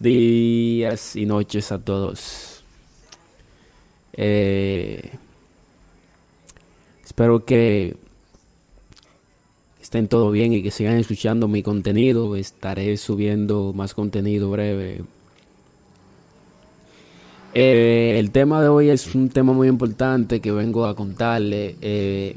días y noches a todos. Eh, espero que estén todo bien y que sigan escuchando mi contenido. Estaré subiendo más contenido breve. Eh, el tema de hoy es un tema muy importante que vengo a contarle. eh,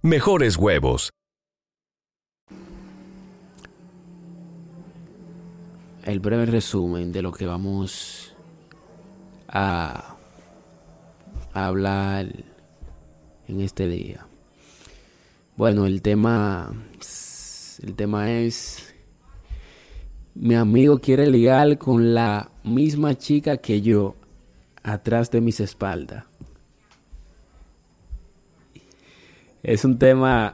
mejores huevos. el breve resumen de lo que vamos a, hablar en este día. Bueno, el tema el tema es mi amigo quiere ligar con la misma chica que yo atrás de mis espaldas. Es un tema